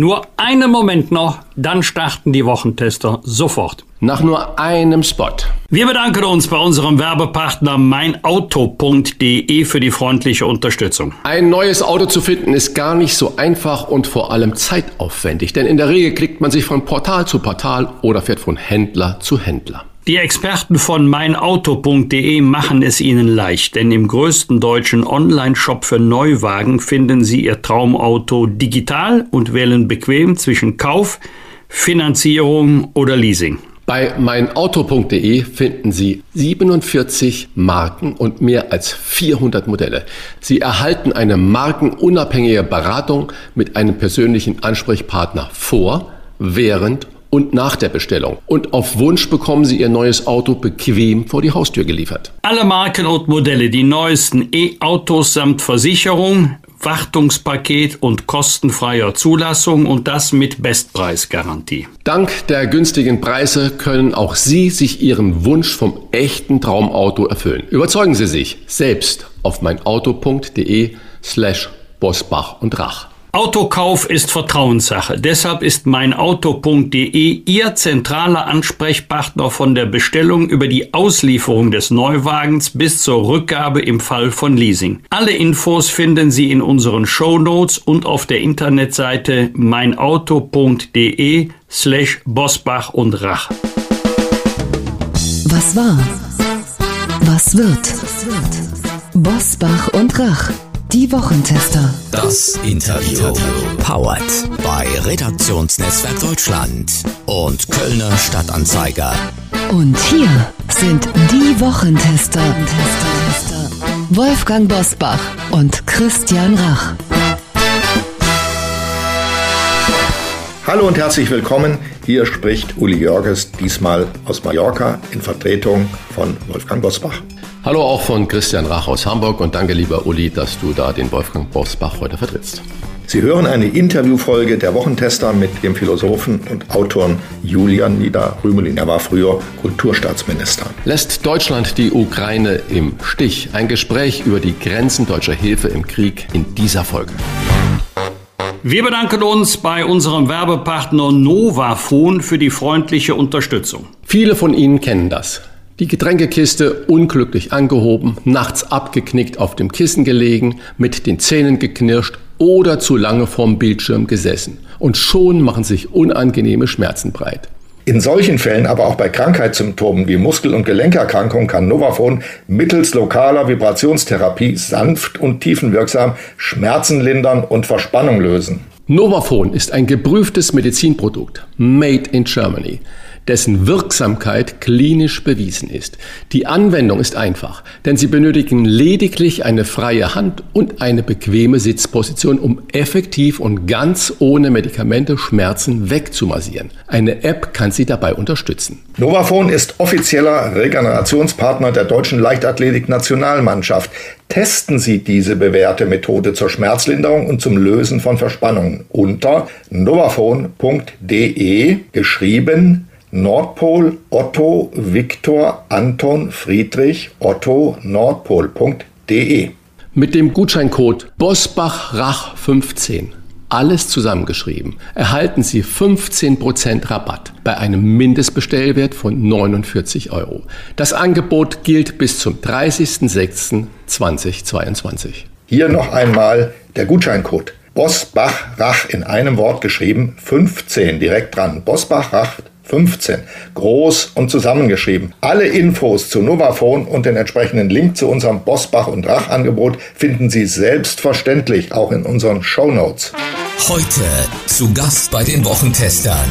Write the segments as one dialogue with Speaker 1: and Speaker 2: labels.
Speaker 1: Nur einen Moment noch, dann starten die Wochentester sofort.
Speaker 2: Nach nur einem Spot.
Speaker 1: Wir bedanken uns bei unserem Werbepartner meinauto.de für die freundliche Unterstützung.
Speaker 2: Ein neues Auto zu finden ist gar nicht so einfach und vor allem zeitaufwendig, denn in der Regel klickt man sich von Portal zu Portal oder fährt von Händler zu Händler.
Speaker 1: Die Experten von meinauto.de machen es Ihnen leicht, denn im größten deutschen Online-Shop für Neuwagen finden Sie Ihr Traumauto digital und wählen bequem zwischen Kauf, Finanzierung oder Leasing.
Speaker 2: Bei meinauto.de finden Sie 47 Marken und mehr als 400 Modelle. Sie erhalten eine markenunabhängige Beratung mit einem persönlichen Ansprechpartner vor, während und nach der Bestellung. Und auf Wunsch bekommen Sie Ihr neues Auto bequem vor die Haustür geliefert.
Speaker 1: Alle Marken und Modelle, die neuesten E-Autos samt Versicherung, Wartungspaket und kostenfreier Zulassung und das mit Bestpreisgarantie.
Speaker 2: Dank der günstigen Preise können auch Sie sich Ihren Wunsch vom echten Traumauto erfüllen. Überzeugen Sie sich selbst auf meinauto.de slash Bosbach und Rach.
Speaker 1: Autokauf ist Vertrauenssache. Deshalb ist meinauto.de Ihr zentraler Ansprechpartner von der Bestellung über die Auslieferung des Neuwagens bis zur Rückgabe im Fall von Leasing. Alle Infos finden Sie in unseren Show Notes und auf der Internetseite meinauto.de slash Bosbach und Rach.
Speaker 3: Was war? Was wird? Bosbach und Rach. Die Wochentester.
Speaker 4: Das Interview. Powered bei Redaktionsnetzwerk Deutschland und Kölner Stadtanzeiger.
Speaker 3: Und hier sind die Wochentester. Wolfgang Bosbach und Christian Rach.
Speaker 5: Hallo und herzlich willkommen. Hier spricht Uli Jörges, diesmal aus Mallorca in Vertretung von Wolfgang Bosbach.
Speaker 2: Hallo auch von Christian Rach aus Hamburg und danke lieber Uli, dass du da den Wolfgang Bosbach heute vertrittst.
Speaker 5: Sie hören eine Interviewfolge der Wochentester mit dem Philosophen und Autoren Julian Nieder-Rümelin. Er war früher Kulturstaatsminister.
Speaker 2: Lässt Deutschland die Ukraine im Stich? Ein Gespräch über die Grenzen deutscher Hilfe im Krieg in dieser Folge.
Speaker 1: Wir bedanken uns bei unserem Werbepartner Novafon für die freundliche Unterstützung.
Speaker 2: Viele von Ihnen kennen das. Die Getränkekiste unglücklich angehoben, nachts abgeknickt auf dem Kissen gelegen, mit den Zähnen geknirscht oder zu lange vorm Bildschirm gesessen. Und schon machen sich unangenehme Schmerzen breit.
Speaker 5: In solchen Fällen, aber auch bei Krankheitssymptomen wie Muskel- und Gelenkerkrankungen kann Novafon mittels lokaler Vibrationstherapie sanft und tiefenwirksam Schmerzen lindern und Verspannung lösen.
Speaker 2: Novafon ist ein geprüftes Medizinprodukt, made in Germany dessen Wirksamkeit klinisch bewiesen ist. Die Anwendung ist einfach, denn Sie benötigen lediglich eine freie Hand und eine bequeme Sitzposition, um effektiv und ganz ohne Medikamente Schmerzen wegzumassieren. Eine App kann Sie dabei unterstützen.
Speaker 5: Novafon ist offizieller Regenerationspartner der deutschen Leichtathletik-Nationalmannschaft. Testen Sie diese bewährte Methode zur Schmerzlinderung und zum Lösen von Verspannungen unter novafon.de geschrieben Nordpol Otto Viktor Anton Friedrich Otto Nordpol.de.
Speaker 2: Mit dem Gutscheincode BOSBACHRACH15, alles zusammengeschrieben, erhalten Sie 15% Rabatt bei einem Mindestbestellwert von 49 Euro. Das Angebot gilt bis zum 30.06.2022.
Speaker 5: Hier noch einmal der Gutscheincode. Bosbach Rach in einem Wort geschrieben, 15 direkt dran. Bosbach Rach 15. Groß und zusammengeschrieben. Alle Infos zu Novafone und den entsprechenden Link zu unserem Bosbach und Rach Angebot finden Sie selbstverständlich auch in unseren Show Notes.
Speaker 4: Heute zu Gast bei den Wochentestern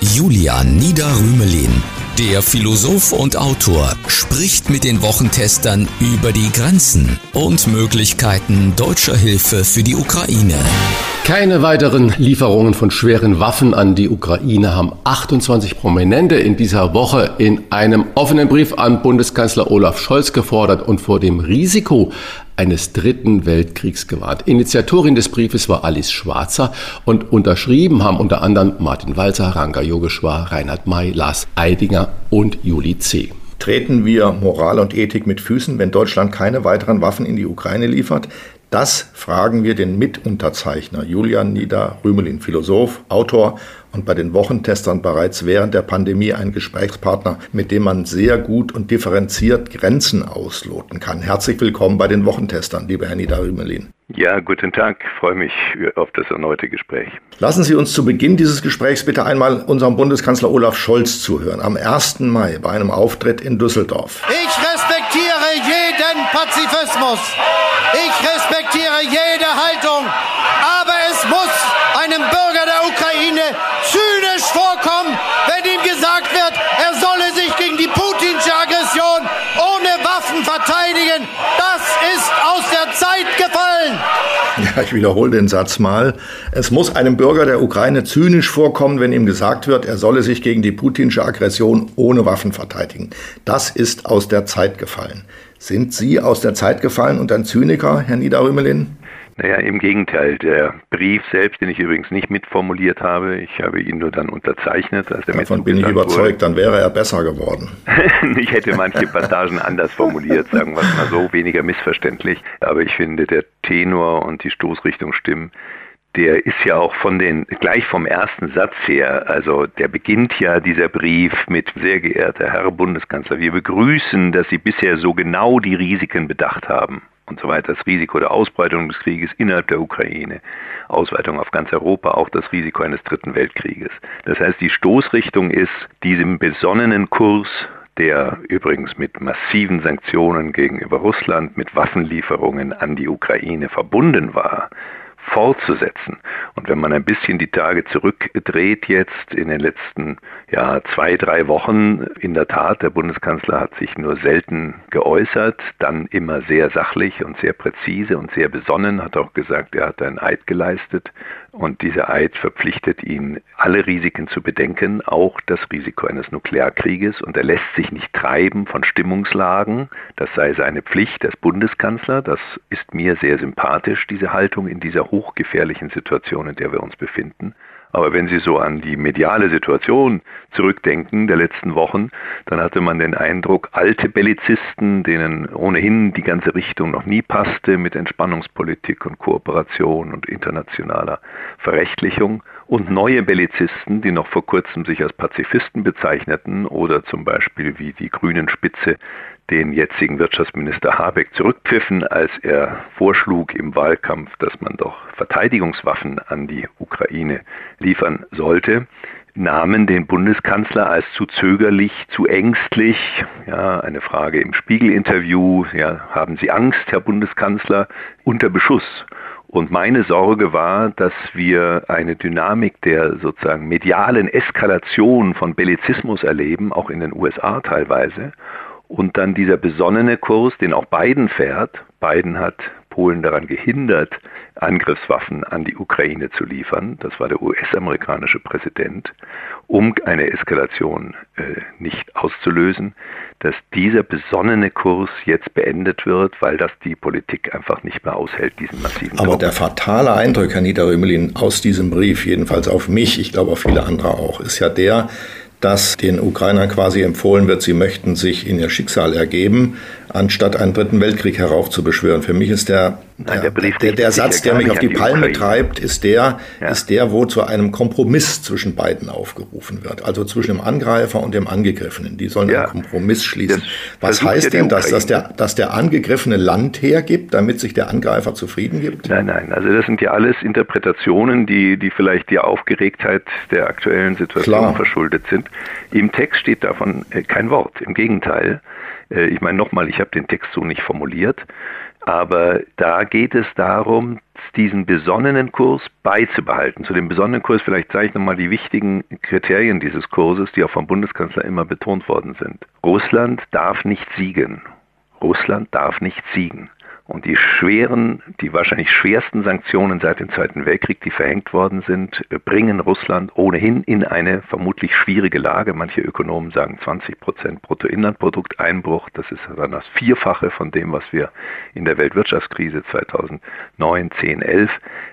Speaker 4: Julian Niederrümelin. Der Philosoph und Autor spricht mit den Wochentestern über die Grenzen und Möglichkeiten deutscher Hilfe für die Ukraine.
Speaker 2: Keine weiteren Lieferungen von schweren Waffen an die Ukraine haben 28 Prominente in dieser Woche in einem offenen Brief an Bundeskanzler Olaf Scholz gefordert und vor dem Risiko eines dritten Weltkriegs gewarnt. Initiatorin des Briefes war Alice Schwarzer und unterschrieben haben unter anderem Martin Walzer, Ranga Yogeshwar, Reinhard May, Lars Eidinger und Juli C.
Speaker 5: Treten wir Moral und Ethik mit Füßen, wenn Deutschland keine weiteren Waffen in die Ukraine liefert? Das fragen wir den Mitunterzeichner Julian Nieder-Rümelin, Philosoph, Autor und bei den Wochentestern bereits während der Pandemie ein Gesprächspartner, mit dem man sehr gut und differenziert Grenzen ausloten kann. Herzlich willkommen bei den Wochentestern, lieber Herr Nieder-Rümelin.
Speaker 6: Ja, guten Tag. Ich freue mich auf das erneute Gespräch.
Speaker 5: Lassen Sie uns zu Beginn dieses Gesprächs bitte einmal unserem Bundeskanzler Olaf Scholz zuhören. Am 1. Mai bei einem Auftritt in Düsseldorf.
Speaker 7: Ich respektiere jeden Pazifismus. Ich respektiere jede Haltung. Aber es muss einem Bürger der Ukraine zynisch vorkommen, wenn ihm gesagt wird, er solle sich gegen die putinsche Aggression ohne Waffen verteidigen. Das ist aus der Zeit gefallen.
Speaker 5: Ja, ich wiederhole den Satz mal. Es muss einem Bürger der Ukraine zynisch vorkommen, wenn ihm gesagt wird, er solle sich gegen die putinsche Aggression ohne Waffen verteidigen. Das ist aus der Zeit gefallen. Sind Sie aus der Zeit gefallen und ein Zyniker, Herr Niederrümelin?
Speaker 6: Naja, im Gegenteil. Der Brief selbst, den ich übrigens nicht mitformuliert habe, ich habe ihn nur dann unterzeichnet.
Speaker 5: Als er Davon bin ich überzeugt, wurde. dann wäre er besser geworden.
Speaker 6: ich hätte manche Passagen anders formuliert, sagen wir es mal so, weniger missverständlich. Aber ich finde, der Tenor und die Stoßrichtung stimmen der ist ja auch von den, gleich vom ersten Satz her, also der beginnt ja dieser Brief mit, sehr geehrter Herr Bundeskanzler, wir begrüßen, dass Sie bisher so genau die Risiken bedacht haben und so weiter, das Risiko der Ausbreitung des Krieges innerhalb der Ukraine, Ausweitung auf ganz Europa, auch das Risiko eines dritten Weltkrieges. Das heißt, die Stoßrichtung ist diesem besonnenen Kurs, der übrigens mit massiven Sanktionen gegenüber Russland, mit Waffenlieferungen an die Ukraine verbunden war, fortzusetzen. Und wenn man ein bisschen die Tage zurückdreht jetzt in den letzten ja, zwei, drei Wochen, in der Tat, der Bundeskanzler hat sich nur selten geäußert, dann immer sehr sachlich und sehr präzise und sehr besonnen, hat auch gesagt, er hat einen Eid geleistet und dieser Eid verpflichtet ihn, alle Risiken zu bedenken, auch das Risiko eines Nuklearkrieges. Und er lässt sich nicht treiben von Stimmungslagen. Das sei seine Pflicht als Bundeskanzler. Das ist mir sehr sympathisch, diese Haltung in dieser hochgefährlichen Situation, in der wir uns befinden. Aber wenn Sie so an die mediale Situation zurückdenken der letzten Wochen, dann hatte man den Eindruck, alte Bellizisten, denen ohnehin die ganze Richtung noch nie passte mit Entspannungspolitik und Kooperation und internationaler Verrechtlichung, und neue Bellizisten, die noch vor kurzem sich als Pazifisten bezeichneten oder zum Beispiel wie die Grünen Spitze den jetzigen Wirtschaftsminister Habeck zurückpfiffen, als er vorschlug im Wahlkampf, dass man doch Verteidigungswaffen an die Ukraine liefern sollte, nahmen den Bundeskanzler als zu zögerlich, zu ängstlich. Ja, eine Frage im Spiegel-Interview, ja, haben Sie Angst, Herr Bundeskanzler, unter Beschuss. Und meine Sorge war, dass wir eine Dynamik der sozusagen medialen Eskalation von Bellizismus erleben, auch in den USA teilweise, und dann dieser besonnene Kurs, den auch Biden fährt. Biden hat Polen daran gehindert, Angriffswaffen an die Ukraine zu liefern. Das war der US-amerikanische Präsident, um eine Eskalation äh, nicht auszulösen, dass dieser besonnene Kurs jetzt beendet wird, weil das die Politik einfach nicht mehr aushält, diesen massiven
Speaker 5: Aber Druck. der fatale Eindruck, Herr Niederrümelin, aus diesem Brief, jedenfalls auf mich, ich glaube auf viele andere auch, ist ja der, dass den Ukrainern quasi empfohlen wird, sie möchten sich in ihr Schicksal ergeben, anstatt einen dritten Weltkrieg heraufzubeschwören. Für mich ist der, Nein, der, der, der, der Satz, der mich auf die, die Palme treibt, ist der, ja. ist der, wo zu einem Kompromiss zwischen beiden aufgerufen wird. Also zwischen dem Angreifer und dem Angegriffenen. Die sollen ja. einen Kompromiss schließen. Das Was heißt denn das, dass der, dass der Angegriffene Land hergibt, damit sich der Angreifer zufrieden gibt?
Speaker 6: Nein, nein. Also das sind ja alles Interpretationen, die, die vielleicht die Aufgeregtheit der aktuellen Situation Klar. verschuldet sind. Im Text steht davon äh, kein Wort. Im Gegenteil. Äh, ich meine nochmal, ich habe den Text so nicht formuliert, aber da geht es darum, diesen besonnenen Kurs beizubehalten. Zu dem besonnenen Kurs vielleicht zeige ich nochmal die wichtigen Kriterien dieses Kurses, die auch vom Bundeskanzler immer betont worden sind. Russland darf nicht siegen. Russland darf nicht siegen. Und die schweren, die wahrscheinlich schwersten Sanktionen seit dem Zweiten Weltkrieg, die verhängt worden sind, bringen Russland ohnehin in eine vermutlich schwierige Lage. Manche Ökonomen sagen 20 Prozent Bruttoinlandprodukteinbruch. Das ist dann das Vierfache von dem, was wir in der Weltwirtschaftskrise 2009, 10, 11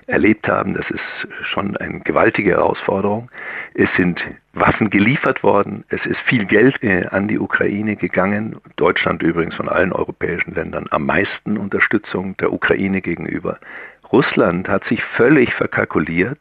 Speaker 6: erlebt haben. Das ist schon eine gewaltige Herausforderung. Es sind Waffen geliefert worden. Es ist viel Geld äh, an die Ukraine gegangen. Deutschland übrigens von allen europäischen Ländern am meisten Unterstützung der Ukraine gegenüber. Russland hat sich völlig verkalkuliert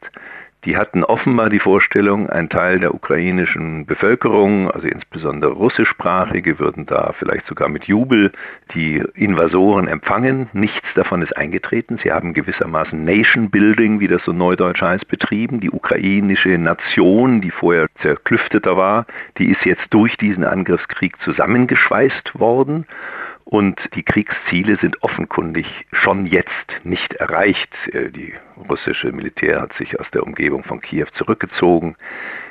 Speaker 6: die hatten offenbar die Vorstellung, ein Teil der ukrainischen Bevölkerung, also insbesondere russischsprachige, würden da vielleicht sogar mit Jubel die Invasoren empfangen. Nichts davon ist eingetreten. Sie haben gewissermaßen Nation Building, wie das so neudeutsch heißt, betrieben. Die ukrainische Nation, die vorher zerklüfteter war, die ist jetzt durch diesen Angriffskrieg zusammengeschweißt worden. Und die Kriegsziele sind offenkundig schon jetzt nicht erreicht. Äh, die russische Militär hat sich aus der Umgebung von Kiew zurückgezogen,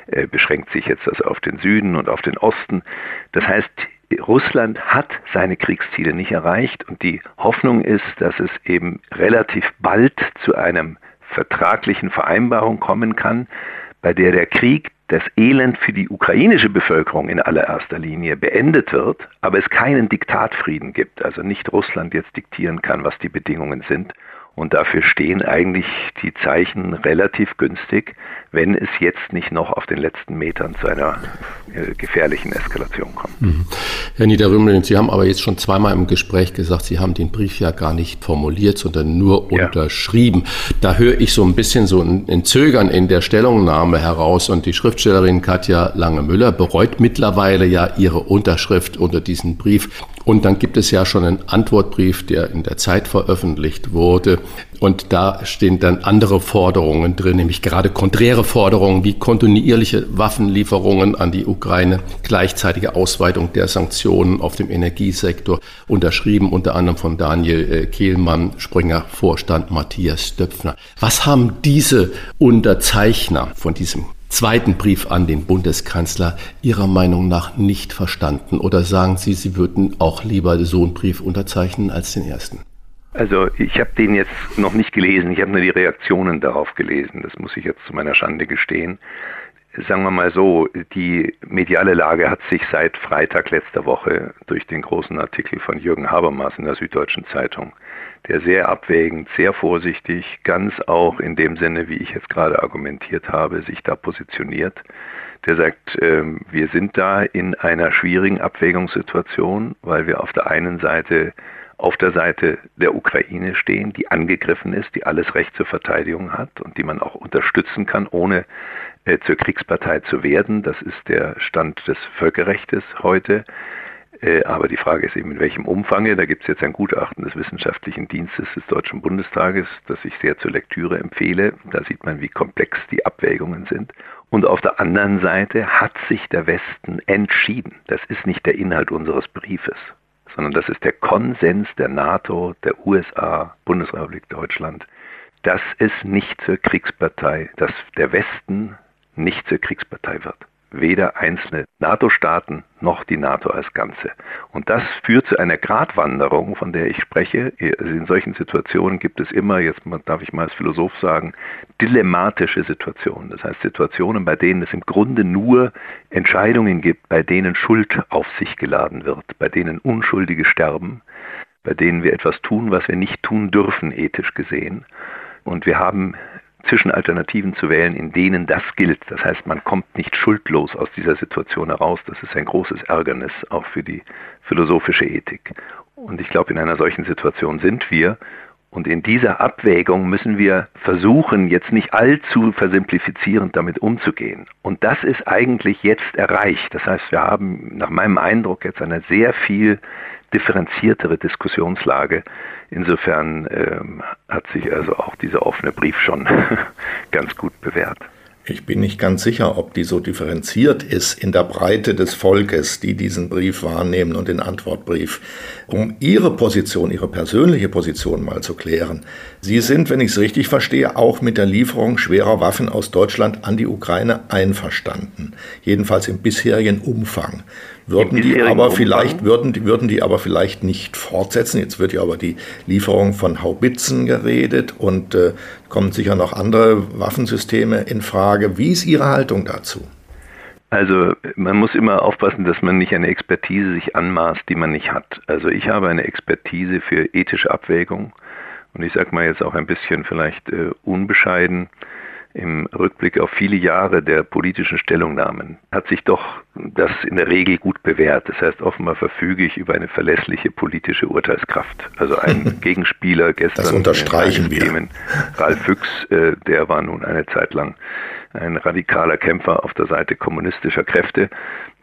Speaker 6: äh, beschränkt sich jetzt also auf den Süden und auf den Osten. Das heißt, Russland hat seine Kriegsziele nicht erreicht und die Hoffnung ist, dass es eben relativ bald zu einem vertraglichen Vereinbarung kommen kann, bei der der Krieg das Elend für die ukrainische Bevölkerung in allererster Linie beendet wird, aber es keinen Diktatfrieden gibt, also nicht Russland jetzt diktieren kann, was die Bedingungen sind. Und dafür stehen eigentlich die Zeichen relativ günstig, wenn es jetzt nicht noch auf den letzten Metern zu einer äh, gefährlichen Eskalation kommt. Mhm.
Speaker 2: Herr Niederrümelin, Sie haben aber jetzt schon zweimal im Gespräch gesagt, Sie haben den Brief ja gar nicht formuliert, sondern nur ja. unterschrieben. Da höre ich so ein bisschen so ein, ein Zögern in der Stellungnahme heraus und die Schriftstellerin Katja Lange-Müller bereut mittlerweile ja ihre Unterschrift unter diesen Brief. Und dann gibt es ja schon einen Antwortbrief, der in der Zeit veröffentlicht wurde. Und da stehen dann andere Forderungen drin, nämlich gerade konträre Forderungen wie kontinuierliche Waffenlieferungen an die Ukraine, gleichzeitige Ausweitung der Sanktionen auf dem Energiesektor, unterschrieben unter anderem von Daniel äh, Kehlmann, Springer Vorstand Matthias Döpfner. Was haben diese Unterzeichner von diesem zweiten Brief an den Bundeskanzler Ihrer Meinung nach nicht verstanden? Oder sagen Sie, Sie würden auch lieber so einen Brief unterzeichnen als den ersten?
Speaker 6: Also ich habe den jetzt noch nicht gelesen, ich habe nur die Reaktionen darauf gelesen, das muss ich jetzt zu meiner Schande gestehen. Sagen wir mal so, die mediale Lage hat sich seit Freitag letzter Woche durch den großen Artikel von Jürgen Habermas in der Süddeutschen Zeitung, der sehr abwägend, sehr vorsichtig, ganz auch in dem Sinne, wie ich jetzt gerade argumentiert habe, sich da positioniert. Der sagt, äh, wir sind da in einer schwierigen Abwägungssituation, weil wir auf der einen Seite auf der Seite der Ukraine stehen, die angegriffen ist, die alles Recht zur Verteidigung hat und die man auch unterstützen kann, ohne äh, zur Kriegspartei zu werden. Das ist der Stand des Völkerrechts heute. Äh, aber die Frage ist eben, in welchem Umfang. Da gibt es jetzt ein Gutachten des Wissenschaftlichen Dienstes des Deutschen Bundestages, das ich sehr zur Lektüre empfehle. Da sieht man, wie komplex die Abwägungen sind. Und auf der anderen Seite hat sich der Westen entschieden. Das ist nicht der Inhalt unseres Briefes sondern das ist der Konsens der NATO, der USA, Bundesrepublik Deutschland, dass es nicht zur Kriegspartei, dass der Westen nicht zur Kriegspartei wird weder einzelne NATO-Staaten noch die NATO als Ganze. Und das führt zu einer Gratwanderung, von der ich spreche. Also in solchen Situationen gibt es immer, jetzt darf ich mal als Philosoph sagen, dilemmatische Situationen. Das heißt Situationen, bei denen es im Grunde nur Entscheidungen gibt, bei denen Schuld auf sich geladen wird, bei denen Unschuldige sterben, bei denen wir etwas tun, was wir nicht tun dürfen, ethisch gesehen. Und wir haben zwischen Alternativen zu wählen, in denen das gilt. Das heißt, man kommt nicht schuldlos aus dieser Situation heraus. Das ist ein großes Ärgernis auch für die philosophische Ethik. Und ich glaube, in einer solchen Situation sind wir. Und in dieser Abwägung müssen wir versuchen, jetzt nicht allzu versimplifizierend damit umzugehen. Und das ist eigentlich jetzt erreicht. Das heißt, wir haben nach meinem Eindruck jetzt eine sehr viel differenziertere Diskussionslage. Insofern ähm, hat sich also auch dieser offene Brief schon ganz gut bewährt.
Speaker 5: Ich bin nicht ganz sicher, ob die so differenziert ist in der Breite des Volkes, die diesen Brief wahrnehmen und den Antwortbrief. Um Ihre Position, Ihre persönliche Position mal zu klären. Sie sind, wenn ich es richtig verstehe, auch mit der Lieferung schwerer Waffen aus Deutschland an die Ukraine einverstanden. Jedenfalls im bisherigen Umfang. Würden die aber Umfang. vielleicht, würden die, würden die aber vielleicht nicht fortsetzen. Jetzt wird ja aber die Lieferung von Haubitzen geredet und äh, kommen sicher noch andere Waffensysteme in Frage. Wie ist Ihre Haltung dazu?
Speaker 6: Also man muss immer aufpassen, dass man nicht eine Expertise sich anmaßt, die man nicht hat. Also ich habe eine Expertise für ethische Abwägung und ich sage mal jetzt auch ein bisschen vielleicht äh, unbescheiden im Rückblick auf viele Jahre der politischen Stellungnahmen hat sich doch das in der Regel gut bewährt. Das heißt, offenbar verfüge ich über eine verlässliche politische Urteilskraft. Also ein Gegenspieler gestern.
Speaker 5: Das unterstreichen wir.
Speaker 6: Themen, Ralf Füchs, äh, der war nun eine Zeit lang ein radikaler Kämpfer auf der Seite kommunistischer Kräfte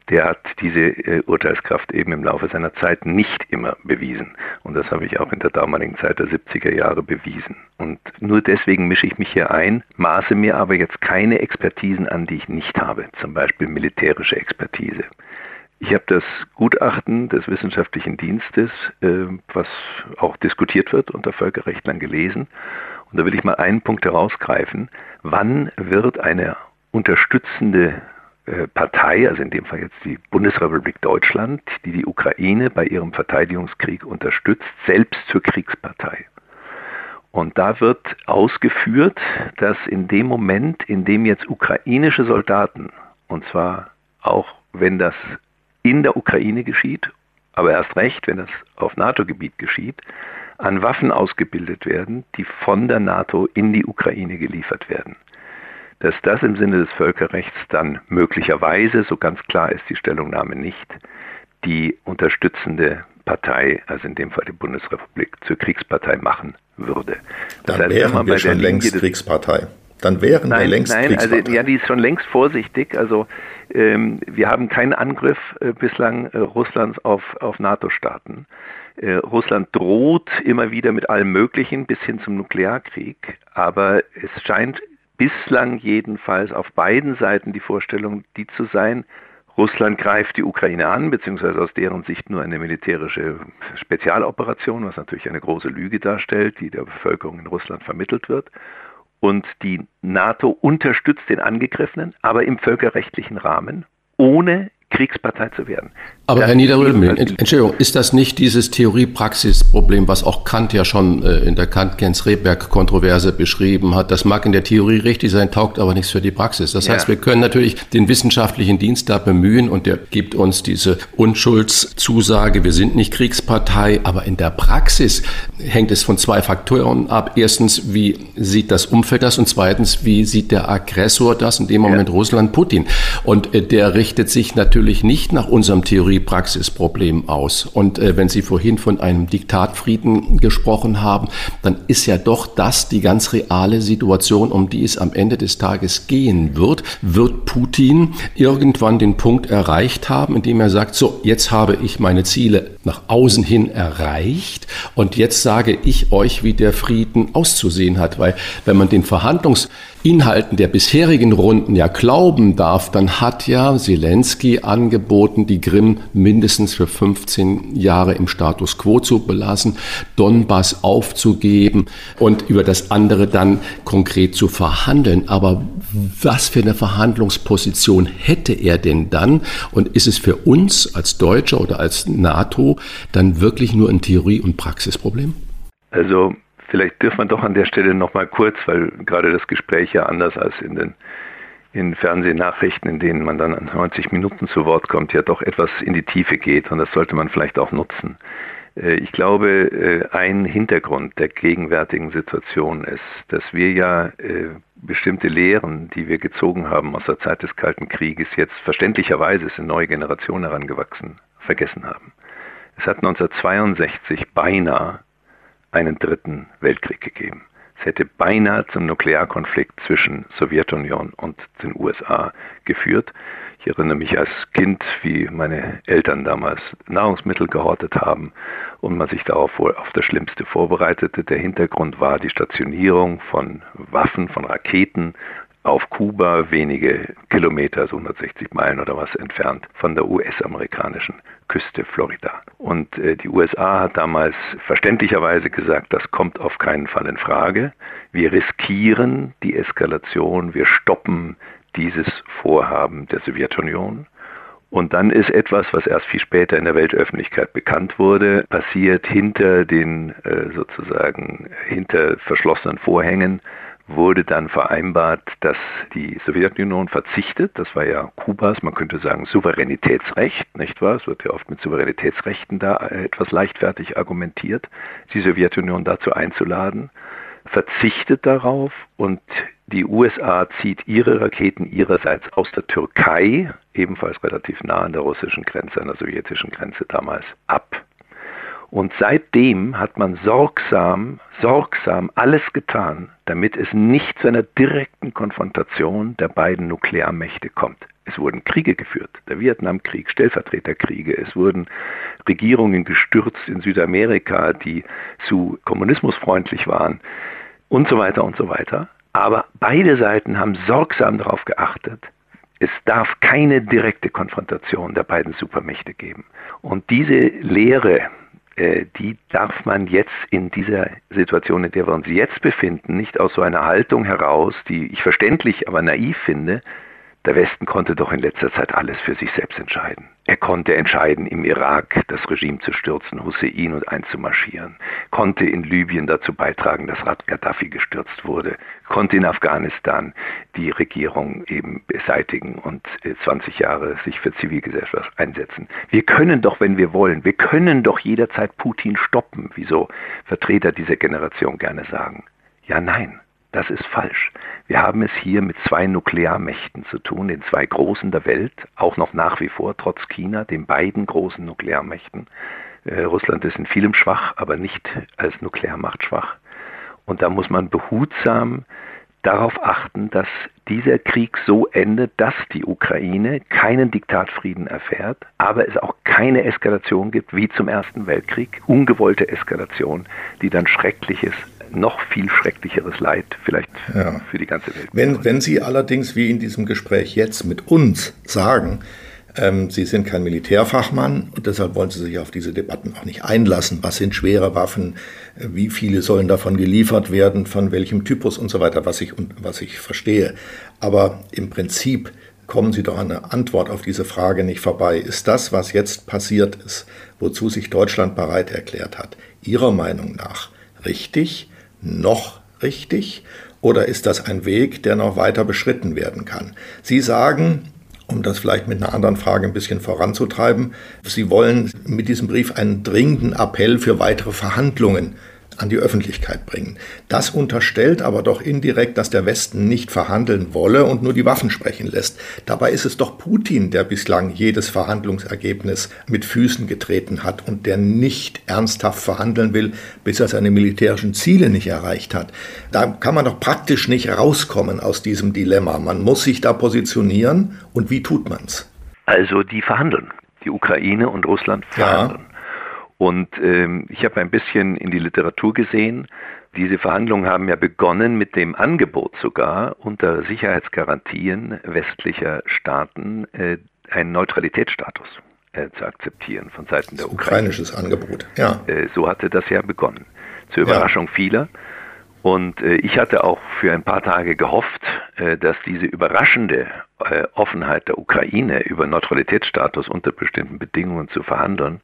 Speaker 6: der hat diese äh, Urteilskraft eben im Laufe seiner Zeit nicht immer bewiesen. Und das habe ich auch in der damaligen Zeit der 70er Jahre bewiesen. Und nur deswegen mische ich mich hier ein, maße mir aber jetzt keine Expertisen an, die ich nicht habe, zum Beispiel militärische Expertise. Ich habe das Gutachten des wissenschaftlichen Dienstes, äh, was auch diskutiert wird unter Völkerrechtlern gelesen. Und da will ich mal einen Punkt herausgreifen. Wann wird eine unterstützende Partei, also in dem Fall jetzt die Bundesrepublik Deutschland, die die Ukraine bei ihrem Verteidigungskrieg unterstützt, selbst zur Kriegspartei. Und da wird ausgeführt, dass in dem Moment, in dem jetzt ukrainische Soldaten, und zwar auch wenn das in der Ukraine geschieht, aber erst recht, wenn das auf NATO-Gebiet geschieht, an Waffen ausgebildet werden, die von der NATO in die Ukraine geliefert werden dass das im Sinne des Völkerrechts dann möglicherweise, so ganz klar ist die Stellungnahme nicht, die unterstützende Partei, also in dem Fall die Bundesrepublik, zur Kriegspartei machen würde.
Speaker 5: Das dann heißt, wären wir schon längst Kriegspartei. Dann wären
Speaker 6: nein,
Speaker 5: wir längst
Speaker 6: nein,
Speaker 5: Kriegspartei.
Speaker 6: Also, ja, die ist schon längst vorsichtig. Also ähm, wir haben keinen Angriff äh, bislang äh, Russlands auf, auf NATO-Staaten. Äh, Russland droht immer wieder mit allem Möglichen bis hin zum Nuklearkrieg, aber es scheint bislang jedenfalls auf beiden Seiten die Vorstellung, die zu sein, Russland greift die Ukraine an, beziehungsweise aus deren Sicht nur eine militärische Spezialoperation, was natürlich eine große Lüge darstellt, die der Bevölkerung in Russland vermittelt wird. Und die NATO unterstützt den Angegriffenen, aber im völkerrechtlichen Rahmen, ohne Kriegspartei zu werden.
Speaker 2: Aber das Herr Niederröden, Entschuldigung, ist das nicht dieses Theorie-Praxis-Problem, was auch Kant ja schon äh, in der Kant-Gens-Reberg-Kontroverse beschrieben hat? Das mag in der Theorie richtig sein, taugt aber nichts für die Praxis. Das ja. heißt, wir können natürlich den wissenschaftlichen Dienst da bemühen und der gibt uns diese Unschuldszusage, wir sind nicht Kriegspartei, aber in der Praxis hängt es von zwei Faktoren ab. Erstens, wie sieht das Umfeld das und zweitens, wie sieht der Aggressor das, in dem Moment ja. Russland Putin? Und äh, der richtet sich natürlich nicht nach unserem Theorie Theorie-Praxis-Problem aus. Und äh, wenn Sie vorhin von einem Diktatfrieden gesprochen haben, dann ist ja doch das die ganz reale Situation, um die es am Ende des Tages gehen wird. Wird Putin irgendwann den Punkt erreicht haben, in dem er sagt, so, jetzt habe ich meine Ziele nach außen hin erreicht und jetzt sage ich euch, wie der Frieden auszusehen hat. Weil wenn man den Verhandlungs Inhalten der bisherigen Runden ja glauben darf, dann hat ja Zelensky angeboten, die Krim mindestens für 15 Jahre im Status quo zu belassen, Donbass aufzugeben und über das andere dann konkret zu verhandeln. Aber was für eine Verhandlungsposition hätte er denn dann? Und ist es für uns als Deutsche oder als NATO dann wirklich nur ein Theorie- und Praxisproblem?
Speaker 6: Also Vielleicht dürfen wir doch an der Stelle nochmal kurz, weil gerade das Gespräch ja anders als in den in Fernsehnachrichten, in denen man dann an 90 Minuten zu Wort kommt, ja doch etwas in die Tiefe geht und das sollte man vielleicht auch nutzen. Äh, ich glaube, äh, ein Hintergrund der gegenwärtigen Situation ist, dass wir ja äh, bestimmte Lehren, die wir gezogen haben aus der Zeit des Kalten Krieges, jetzt verständlicherweise sind neue Generationen herangewachsen, vergessen haben. Es hat 1962 beinahe einen dritten Weltkrieg gegeben. Es hätte beinahe zum Nuklearkonflikt zwischen Sowjetunion und den USA geführt. Ich erinnere mich als Kind, wie meine Eltern damals Nahrungsmittel gehortet haben und man sich darauf wohl auf das Schlimmste vorbereitete. Der Hintergrund war die Stationierung von Waffen, von Raketen auf Kuba, wenige Kilometer, so 160 Meilen oder was entfernt von der US-amerikanischen Küste Florida. Und äh, die USA hat damals verständlicherweise gesagt, das kommt auf keinen Fall in Frage. Wir riskieren die Eskalation, wir stoppen dieses Vorhaben der Sowjetunion. Und dann ist etwas, was erst viel später in der Weltöffentlichkeit bekannt wurde, passiert hinter den äh, sozusagen hinter verschlossenen Vorhängen wurde dann vereinbart, dass die Sowjetunion verzichtet, das war ja Kubas, man könnte sagen, Souveränitätsrecht, nicht wahr? Es wird ja oft mit Souveränitätsrechten da äh, etwas leichtfertig argumentiert, die Sowjetunion dazu einzuladen, verzichtet darauf und Die USA zieht ihre Raketen ihrerseits aus der Türkei, ebenfalls relativ nah an der russischen Grenze, an der sowjetischen Grenze damals, ab. Und seitdem hat man sorgsam, sorgsam alles getan, damit es nicht zu einer direkten Konfrontation der beiden Nuklearmächte kommt. Es wurden Kriege geführt, der Vietnamkrieg, Stellvertreterkriege, es wurden Regierungen gestürzt in Südamerika, die zu kommunismusfreundlich waren und so weiter und so weiter. Aber beide Seiten haben sorgsam darauf geachtet, es darf keine direkte Konfrontation der beiden Supermächte geben. Und diese Lehre, die darf man jetzt in dieser Situation, in der wir uns jetzt befinden, nicht aus so einer Haltung heraus, die ich verständlich, aber naiv finde, der Westen konnte doch in letzter Zeit alles für sich selbst entscheiden. Er konnte entscheiden, im Irak das Regime zu stürzen, Hussein und einzumarschieren, konnte in Libyen dazu beitragen, dass Rad Gaddafi gestürzt wurde, konnte in Afghanistan die Regierung eben beseitigen und 20 äh, Jahre sich für Zivilgesellschaft einsetzen. Wir können doch, wenn wir wollen, wir können doch jederzeit Putin stoppen, wie so Vertreter dieser Generation gerne sagen. Ja, nein. Das ist falsch. Wir haben es hier mit zwei Nuklearmächten zu tun, den zwei großen der Welt, auch noch nach wie vor trotz China, den beiden großen Nuklearmächten. Äh, Russland ist in vielem schwach, aber nicht als Nuklearmacht schwach. Und da muss man behutsam darauf achten, dass dieser Krieg so endet, dass die Ukraine keinen Diktatfrieden erfährt, aber es auch keine Eskalation gibt wie zum Ersten Weltkrieg, ungewollte Eskalation, die dann Schreckliches noch viel schrecklicheres Leid vielleicht ja. für die ganze Welt.
Speaker 5: Wenn, wenn Sie allerdings, wie in diesem Gespräch jetzt mit uns sagen, ähm, Sie sind kein Militärfachmann und deshalb wollen Sie sich auf diese Debatten auch nicht einlassen. Was sind schwere Waffen? Wie viele sollen davon geliefert werden? Von welchem Typus und so weiter, was ich, was ich verstehe. Aber im Prinzip kommen Sie doch an eine Antwort auf diese Frage nicht vorbei. Ist das, was jetzt passiert ist, wozu sich Deutschland bereit erklärt hat, Ihrer Meinung nach richtig? noch richtig oder ist das ein Weg, der noch weiter beschritten werden kann? Sie sagen, um das vielleicht mit einer anderen Frage ein bisschen voranzutreiben, Sie wollen mit diesem Brief einen dringenden Appell für weitere Verhandlungen an die Öffentlichkeit bringen. Das unterstellt aber doch indirekt, dass der Westen nicht verhandeln wolle und nur die Waffen sprechen lässt. Dabei ist es doch Putin, der bislang jedes Verhandlungsergebnis mit Füßen getreten hat und der nicht ernsthaft verhandeln will, bis er seine militärischen Ziele nicht erreicht hat. Da kann man doch praktisch nicht rauskommen aus diesem Dilemma. Man muss sich da positionieren und wie tut man's?
Speaker 6: Also die verhandeln. Die Ukraine und Russland verhandeln. Ja. Und ähm, ich habe ein bisschen in die Literatur gesehen. Diese Verhandlungen haben ja begonnen mit dem Angebot sogar unter Sicherheitsgarantien westlicher Staaten äh, einen Neutralitätsstatus äh, zu akzeptieren von Seiten der Ukraine.
Speaker 5: Ukrainisches Angebot, ja.
Speaker 6: Äh, so hatte das ja begonnen. Zur Überraschung ja. vieler. Und äh, ich hatte auch für ein paar Tage gehofft, äh, dass diese überraschende äh, Offenheit der Ukraine über Neutralitätsstatus unter bestimmten Bedingungen zu verhandeln,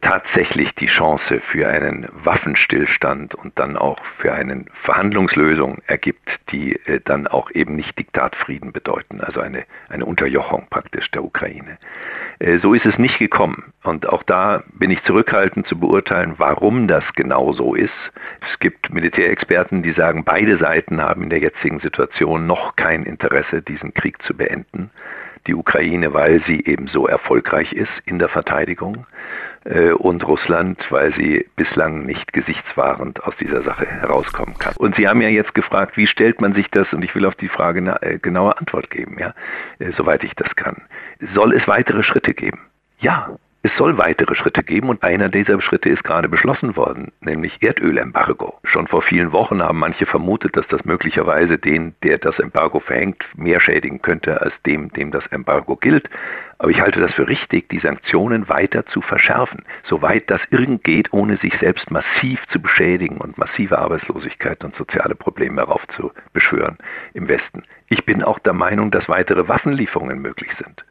Speaker 6: tatsächlich die Chance für einen Waffenstillstand und dann auch für eine Verhandlungslösung ergibt, die äh, dann auch eben nicht Diktatfrieden bedeuten, also eine, eine Unterjochung praktisch der Ukraine. Äh, so ist es nicht gekommen. Und auch da bin ich zurückhaltend zu beurteilen, warum das genau so ist. Es gibt Militärexperten, die sagen, beide Seiten haben in der jetzigen Situation noch kein Interesse, diesen Krieg zu beenden die Ukraine, weil sie eben so erfolgreich ist in der Verteidigung äh, und Russland, weil sie bislang nicht gesichtswahrend aus dieser Sache herauskommen kann. Und Sie haben ja jetzt gefragt, wie stellt man sich das? Und ich will auf die Frage eine äh, genaue Antwort geben, ja, äh, soweit ich das kann. Soll es weitere Schritte geben? Ja, es soll weitere Schritte geben und einer dieser Schritte ist gerade beschlossen worden, nämlich Erdölembargo. Schon vor vielen Wochen haben manche vermutet, dass das möglicherweise den, der das Embargo verhängt, mehr schädigen könnte als dem, dem das Embargo gilt. Aber ich halte das für richtig, die Sanktionen weiter zu verschärfen, soweit das irgend geht, ohne sich selbst massiv zu beschädigen und massive Arbeitslosigkeit und soziale Probleme heraufzubeschwören im Westen. Ich bin auch der Meinung, dass weitere Waffenlieferungen möglich sind.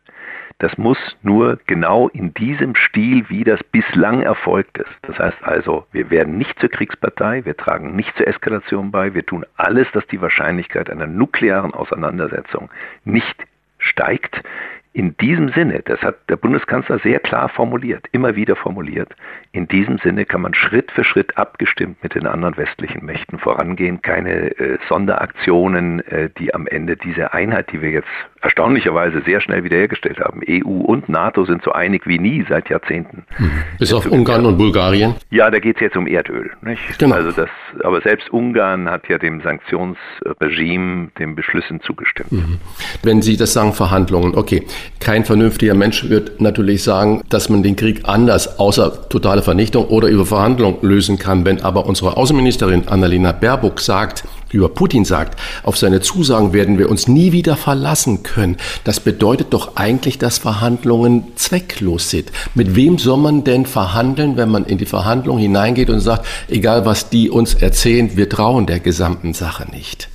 Speaker 6: Das muss nur genau in diesem Stil, wie das bislang erfolgt ist. Das heißt also, wir werden nicht zur Kriegspartei, wir tragen nicht zur Eskalation bei, wir tun alles, dass die Wahrscheinlichkeit einer nuklearen Auseinandersetzung nicht steigt in diesem Sinne, das hat der Bundeskanzler sehr klar formuliert, immer wieder formuliert, in diesem Sinne kann man Schritt für Schritt abgestimmt mit den anderen westlichen Mächten vorangehen. Keine äh, Sonderaktionen, äh, die am Ende diese Einheit, die wir jetzt erstaunlicherweise sehr schnell wiederhergestellt haben. EU und NATO sind so einig wie nie seit Jahrzehnten.
Speaker 2: Mhm. Bis auf Ungarn und Bulgarien?
Speaker 6: Ja, da geht es jetzt um Erdöl. Nicht? Genau. Also das, aber selbst Ungarn hat ja dem Sanktionsregime, den Beschlüssen zugestimmt. Mhm.
Speaker 2: Wenn Sie das sagen, Verhandlungen, okay. Kein vernünftiger Mensch wird natürlich sagen, dass man den Krieg anders, außer totale Vernichtung oder über Verhandlungen lösen kann. Wenn aber unsere Außenministerin Annalena Baerbock sagt, über Putin sagt, auf seine Zusagen werden wir uns nie wieder verlassen können. Das bedeutet doch eigentlich, dass Verhandlungen zwecklos sind. Mit wem soll man denn verhandeln, wenn man in die Verhandlung hineingeht und sagt, egal was die uns erzählen, wir trauen der gesamten Sache nicht?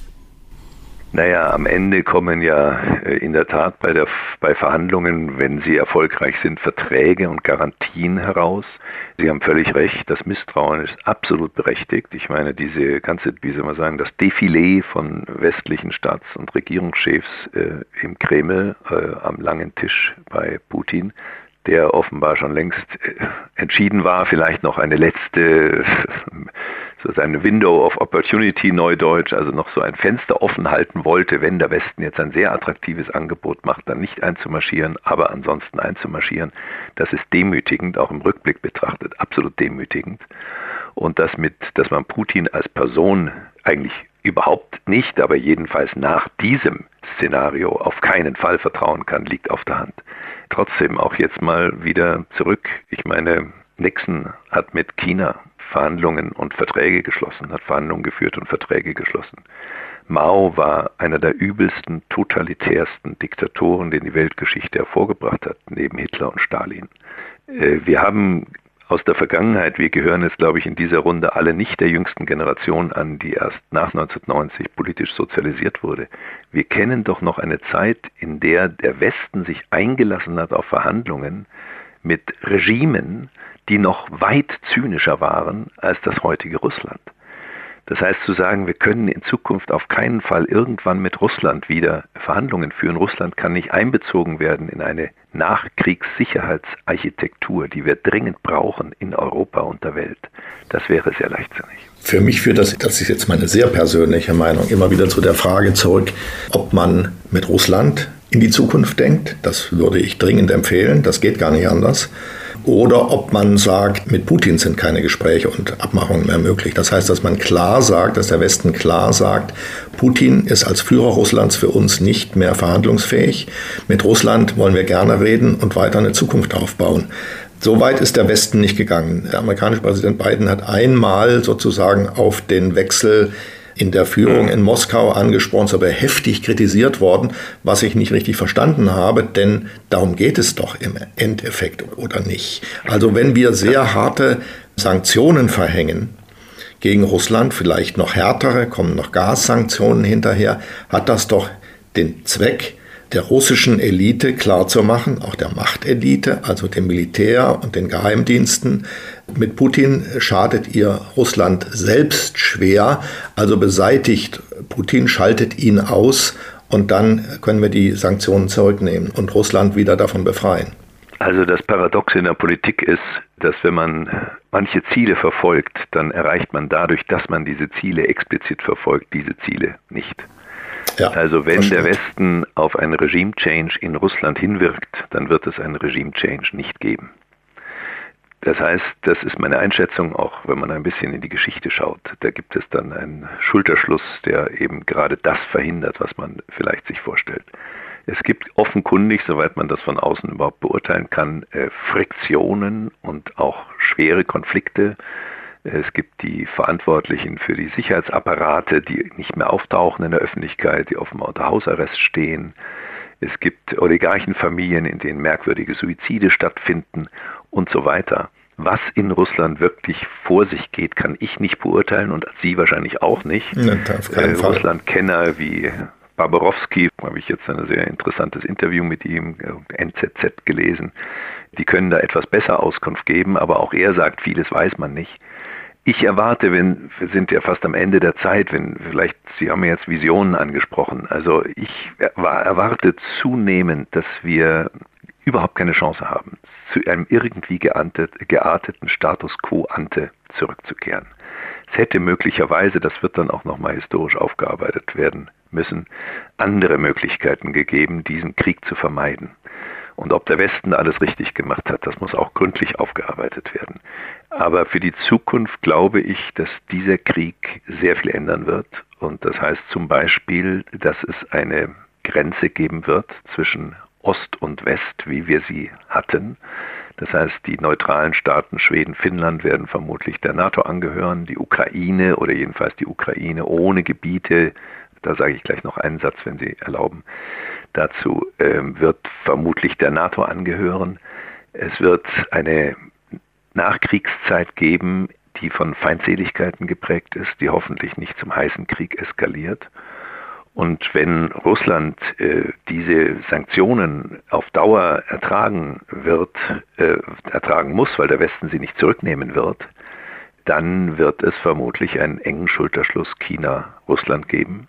Speaker 6: Naja, am Ende kommen ja äh, in der Tat bei, der, bei Verhandlungen, wenn sie erfolgreich sind, Verträge und Garantien heraus. Sie haben völlig recht, das Misstrauen ist absolut berechtigt. Ich meine, diese ganze, wie soll man sagen, das Defilé von westlichen Staats- und Regierungschefs äh, im Kreml äh, am langen Tisch bei Putin, der offenbar schon längst äh, entschieden war, vielleicht noch eine letzte so seine Window of Opportunity Neudeutsch, also noch so ein Fenster offen halten wollte, wenn der Westen jetzt ein sehr attraktives Angebot macht, dann nicht einzumarschieren, aber ansonsten einzumarschieren. Das ist demütigend, auch im Rückblick betrachtet, absolut demütigend. Und das mit, dass man Putin als Person eigentlich überhaupt nicht, aber jedenfalls nach diesem Szenario auf keinen Fall vertrauen kann, liegt auf der Hand. Trotzdem auch jetzt mal wieder zurück. Ich meine, Nixon hat mit China Verhandlungen und Verträge geschlossen, hat Verhandlungen geführt und Verträge geschlossen. Mao war einer der übelsten, totalitärsten Diktatoren, den die Weltgeschichte hervorgebracht hat, neben Hitler und Stalin. Äh, wir haben aus der Vergangenheit, wir gehören jetzt, glaube ich, in dieser Runde alle nicht der jüngsten Generation an, die erst nach 1990 politisch sozialisiert wurde. Wir kennen doch noch eine Zeit, in der der Westen sich eingelassen hat auf Verhandlungen mit Regimen, die noch weit zynischer waren als das heutige Russland. Das heißt zu sagen, wir können in Zukunft auf keinen Fall irgendwann mit Russland wieder Verhandlungen führen. Russland kann nicht einbezogen werden in eine Nachkriegssicherheitsarchitektur, die wir dringend brauchen in Europa und der Welt. Das wäre sehr leichtsinnig.
Speaker 5: Für mich führt das, das ist jetzt meine sehr persönliche Meinung, immer wieder zu der Frage zurück, ob man mit Russland in die Zukunft denkt. Das würde ich dringend empfehlen. Das geht gar nicht anders oder ob man sagt, mit Putin sind keine Gespräche und Abmachungen mehr möglich. Das heißt, dass man klar sagt, dass der Westen klar sagt, Putin ist als Führer Russlands für uns nicht mehr verhandlungsfähig. Mit Russland wollen wir gerne reden und weiter eine Zukunft aufbauen. So weit ist der Westen nicht gegangen. Der amerikanische Präsident Biden hat einmal sozusagen auf den Wechsel in der Führung in Moskau angesprochen, ist aber heftig kritisiert worden, was ich nicht richtig verstanden habe, denn darum geht es doch im Endeffekt oder nicht. Also wenn wir sehr harte Sanktionen verhängen, gegen Russland, vielleicht noch härtere, kommen noch Gassanktionen hinterher, hat das doch den Zweck, der russischen Elite klarzumachen, auch der Machtelite, also dem Militär und den Geheimdiensten, mit Putin schadet ihr Russland selbst schwer, also beseitigt Putin, schaltet ihn aus und dann können wir die Sanktionen zurücknehmen und Russland wieder davon befreien.
Speaker 6: Also das Paradox in der Politik ist, dass wenn man manche Ziele verfolgt, dann erreicht man dadurch, dass man diese Ziele explizit verfolgt, diese Ziele nicht. Ja, also wenn der Westen auf einen Regime-Change in Russland hinwirkt, dann wird es einen Regime-Change nicht geben. Das heißt, das ist meine Einschätzung, auch wenn man ein bisschen in die Geschichte schaut. Da gibt es dann einen Schulterschluss, der eben gerade das verhindert, was man vielleicht sich vorstellt. Es gibt offenkundig, soweit man das von außen überhaupt beurteilen kann, äh, Friktionen und auch schwere Konflikte. Es gibt die Verantwortlichen für die Sicherheitsapparate, die nicht mehr auftauchen in der Öffentlichkeit, die offenbar unter Hausarrest stehen. Es gibt Oligarchenfamilien, in denen merkwürdige Suizide stattfinden und so weiter. Was in Russland wirklich vor sich geht, kann ich nicht beurteilen und Sie wahrscheinlich auch nicht.
Speaker 5: Ne, äh,
Speaker 6: Russland-Kenner wie Barbarowski, habe ich jetzt ein sehr interessantes Interview mit ihm, äh, NZZ gelesen. Die können da etwas besser Auskunft geben, aber auch er sagt, vieles weiß man nicht. Ich erwarte, wenn wir sind ja fast am Ende der Zeit, wenn vielleicht Sie haben ja jetzt Visionen angesprochen. Also ich erwarte zunehmend, dass wir überhaupt keine Chance haben, zu einem irgendwie geartet, gearteten Status quo ante zurückzukehren. Es hätte möglicherweise, das wird dann auch nochmal historisch aufgearbeitet werden müssen, andere Möglichkeiten gegeben, diesen Krieg zu vermeiden. Und ob der Westen alles richtig gemacht hat, das muss auch gründlich aufgearbeitet werden. Aber für die Zukunft glaube ich, dass dieser Krieg sehr viel ändern wird. Und das heißt zum Beispiel, dass es eine Grenze geben wird zwischen Ost und West, wie wir sie hatten. Das heißt, die neutralen Staaten Schweden, Finnland werden vermutlich der NATO angehören, die Ukraine oder jedenfalls die Ukraine ohne Gebiete, da sage ich gleich noch einen Satz, wenn Sie erlauben, dazu ähm, wird vermutlich der NATO angehören. Es wird eine Nachkriegszeit geben, die von Feindseligkeiten geprägt ist, die hoffentlich nicht zum heißen Krieg eskaliert. Und wenn Russland äh, diese Sanktionen auf Dauer ertragen wird, äh, ertragen muss, weil der Westen sie nicht zurücknehmen wird, dann wird es vermutlich einen engen Schulterschluss China-Russland geben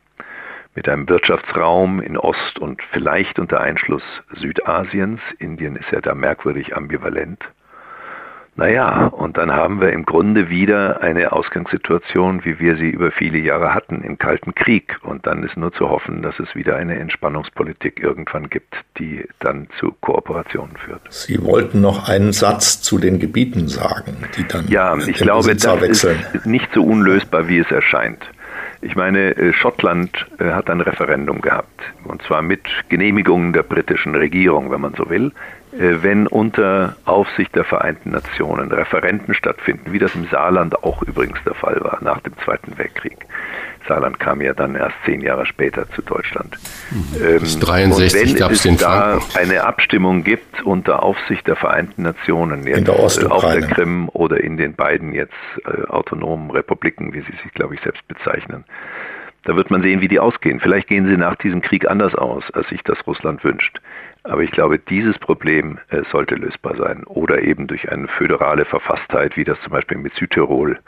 Speaker 6: mit einem Wirtschaftsraum in Ost und vielleicht unter Einschluss Südasiens. Indien ist ja da merkwürdig ambivalent. Naja, und dann haben wir im Grunde wieder eine Ausgangssituation, wie wir sie über viele Jahre hatten, im Kalten Krieg. Und dann ist nur zu hoffen, dass es wieder eine Entspannungspolitik irgendwann gibt, die dann zu Kooperationen führt.
Speaker 5: Sie wollten noch einen Satz zu den Gebieten sagen, die dann.
Speaker 6: Ja, ich glaube, das wechseln. ist nicht so unlösbar, wie es erscheint. Ich meine, äh, Schottland äh, hat ein Referendum gehabt, und zwar mit Genehmigung der britischen Regierung, wenn man so will. Äh, wenn unter Aufsicht der Vereinten Nationen Referenten stattfinden, wie das im Saarland auch übrigens der Fall war nach dem Zweiten Weltkrieg. Saarland kam ja dann erst zehn Jahre später zu Deutschland.
Speaker 2: Mhm. Bis 63 gab es den
Speaker 6: da eine Abstimmung gibt unter Aufsicht der Vereinten Nationen,
Speaker 5: jetzt der
Speaker 6: auf der Krim oder in den beiden jetzt äh, autonomen Republiken, wie sie sich, glaube ich, selbst bezeichnen, da wird man sehen, wie die ausgehen. Vielleicht gehen sie nach diesem Krieg anders aus, als sich das Russland wünscht. Aber ich glaube, dieses Problem äh, sollte lösbar sein oder eben durch eine föderale Verfasstheit, wie das zum Beispiel mit Südtirol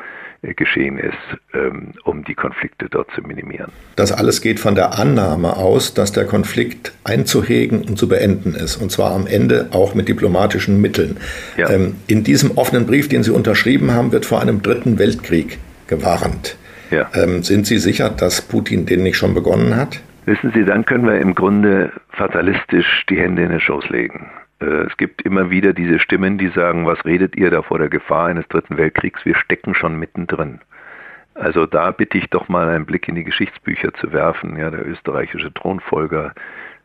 Speaker 6: äh, geschehen ist, ähm, um die Konflikte dort zu minimieren.
Speaker 5: Das alles geht von der Annahme aus, dass der Konflikt einzuhegen und zu beenden ist, und zwar am Ende auch mit diplomatischen Mitteln. Ja. Ähm, in diesem offenen Brief, den Sie unterschrieben haben, wird vor einem dritten Weltkrieg gewarnt. Ja. Ähm, sind Sie sicher, dass Putin den nicht schon begonnen hat?
Speaker 6: Wissen Sie, dann können wir im Grunde fatalistisch die Hände in den Schoß legen. Äh, es gibt immer wieder diese Stimmen, die sagen, was redet ihr da vor der Gefahr eines dritten Weltkriegs? Wir stecken schon mittendrin. Also da bitte ich doch mal einen Blick in die Geschichtsbücher zu werfen. Ja, der österreichische Thronfolger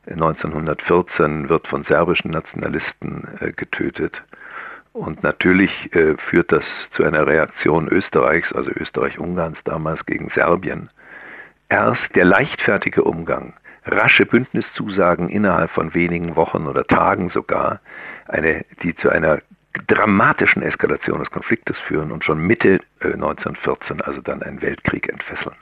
Speaker 6: 1914 wird von serbischen Nationalisten äh, getötet. Und natürlich äh, führt das zu einer Reaktion Österreichs, also Österreich-Ungarns damals gegen Serbien erst der leichtfertige Umgang, rasche Bündniszusagen innerhalb von wenigen Wochen oder Tagen sogar, eine, die zu einer dramatischen Eskalation des Konfliktes führen und schon Mitte 1914 äh, also dann einen Weltkrieg entfesseln.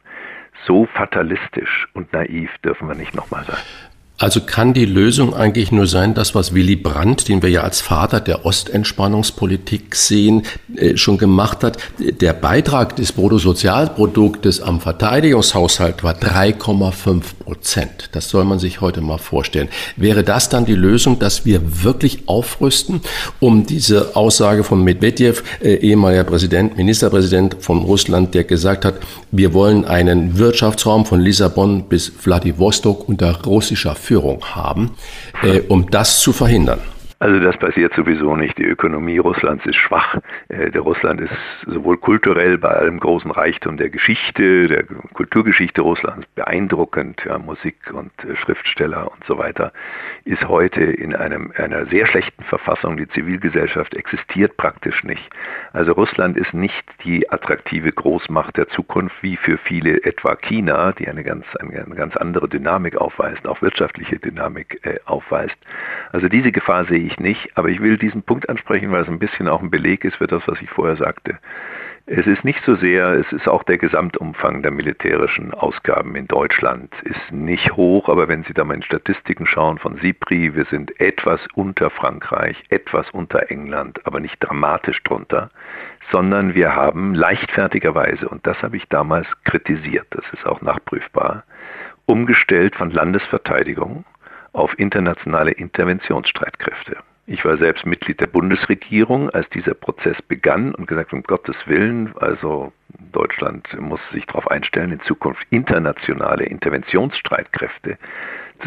Speaker 6: So fatalistisch und naiv dürfen wir nicht nochmal sein.
Speaker 2: Also kann die Lösung eigentlich nur sein, das, was Willy Brandt, den wir ja als Vater der Ostentspannungspolitik sehen, äh, schon gemacht hat. Der Beitrag des Bruttosozialproduktes am Verteidigungshaushalt war 3,5 Prozent. Das soll man sich heute mal vorstellen. Wäre das dann die Lösung, dass wir wirklich aufrüsten, um diese Aussage von Medvedev, äh, ehemaliger Präsident, Ministerpräsident von Russland, der gesagt hat, wir wollen einen Wirtschaftsraum von Lissabon bis Vladivostok unter russischer Führung haben, äh, um das zu verhindern?
Speaker 6: Also das passiert sowieso nicht. Die Ökonomie Russlands ist schwach. Äh, der Russland ist sowohl kulturell bei allem großen Reichtum der Geschichte, der Kulturgeschichte Russlands beeindruckend. Ja, Musik und äh, Schriftsteller und so weiter ist heute in einem, einer sehr schlechten Verfassung. Die Zivilgesellschaft existiert praktisch nicht. Also Russland ist nicht die attraktive Großmacht der Zukunft wie für viele etwa China, die eine ganz, eine, ganz andere Dynamik aufweist, auch wirtschaftliche Dynamik äh, aufweist. Also diese Gefahr sehe ich nicht, aber ich will diesen Punkt ansprechen, weil es ein bisschen auch ein Beleg ist für das, was ich vorher sagte. Es ist nicht so sehr, es ist auch der Gesamtumfang der militärischen Ausgaben in Deutschland ist nicht hoch, aber wenn Sie da mal in Statistiken schauen von SIPRI, wir sind etwas unter Frankreich, etwas unter England, aber nicht dramatisch drunter, sondern wir haben leichtfertigerweise, und das habe ich damals kritisiert, das ist auch nachprüfbar, umgestellt von Landesverteidigung auf internationale Interventionsstreitkräfte. Ich war selbst Mitglied der Bundesregierung, als dieser Prozess begann und gesagt, um Gottes Willen, also Deutschland muss sich darauf einstellen, in Zukunft internationale Interventionsstreitkräfte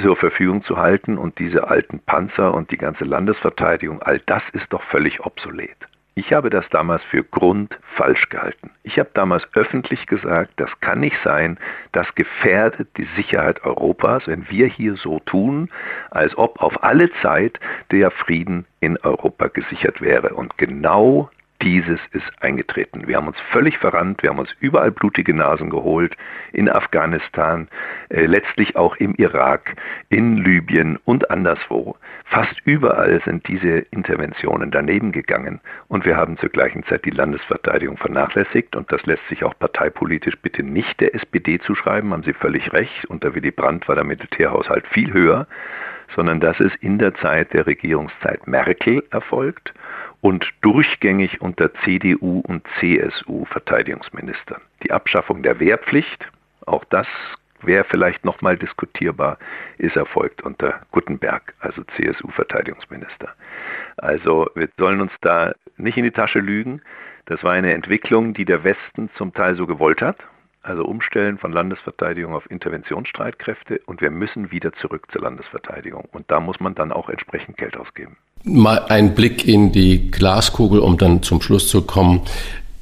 Speaker 6: zur Verfügung zu halten und diese alten Panzer und die ganze Landesverteidigung, all das ist doch völlig obsolet. Ich habe das damals für grundfalsch gehalten. Ich habe damals öffentlich gesagt, das kann nicht sein, das gefährdet die Sicherheit Europas, wenn wir hier so tun, als ob auf alle Zeit der Frieden in Europa gesichert wäre. Und genau dieses ist eingetreten. Wir haben uns völlig verrannt, wir haben uns überall blutige Nasen geholt, in Afghanistan, äh, letztlich auch im Irak, in Libyen und anderswo. Fast überall sind diese Interventionen daneben gegangen. Und wir haben zur gleichen Zeit die Landesverteidigung vernachlässigt. Und das lässt sich auch parteipolitisch bitte nicht der SPD zuschreiben, haben Sie völlig recht. Unter Willy Brandt war der Militärhaushalt viel höher, sondern das ist in der Zeit der Regierungszeit Merkel erfolgt und durchgängig unter CDU und CSU Verteidigungsministern. Die Abschaffung der Wehrpflicht, auch das wäre vielleicht nochmal diskutierbar, ist erfolgt unter Guttenberg, also CSU-Verteidigungsminister. Also wir sollen uns da nicht in die Tasche lügen. Das war eine Entwicklung, die der Westen zum Teil so gewollt hat, also umstellen von Landesverteidigung auf Interventionsstreitkräfte und wir müssen wieder zurück zur Landesverteidigung. Und da muss man dann auch entsprechend Geld ausgeben.
Speaker 2: Mal ein Blick in die Glaskugel, um dann zum Schluss zu kommen.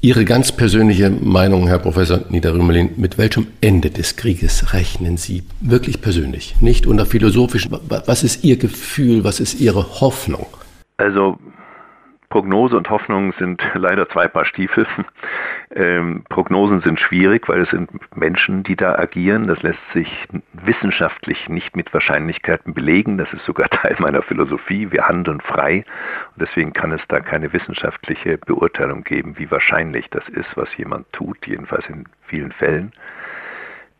Speaker 2: Ihre ganz persönliche Meinung, Herr Professor Niederrümelin, mit welchem Ende des Krieges rechnen Sie wirklich persönlich, nicht unter philosophischen? Was ist Ihr Gefühl, was ist Ihre Hoffnung?
Speaker 6: Also Prognose und Hoffnung sind leider zwei Paar Stiefel. Ähm, Prognosen sind schwierig, weil es sind Menschen, die da agieren. Das lässt sich wissenschaftlich nicht mit Wahrscheinlichkeiten belegen. Das ist sogar Teil meiner Philosophie. Wir handeln frei. Und deswegen kann es da keine wissenschaftliche Beurteilung geben, wie wahrscheinlich das ist, was jemand tut, jedenfalls in vielen Fällen.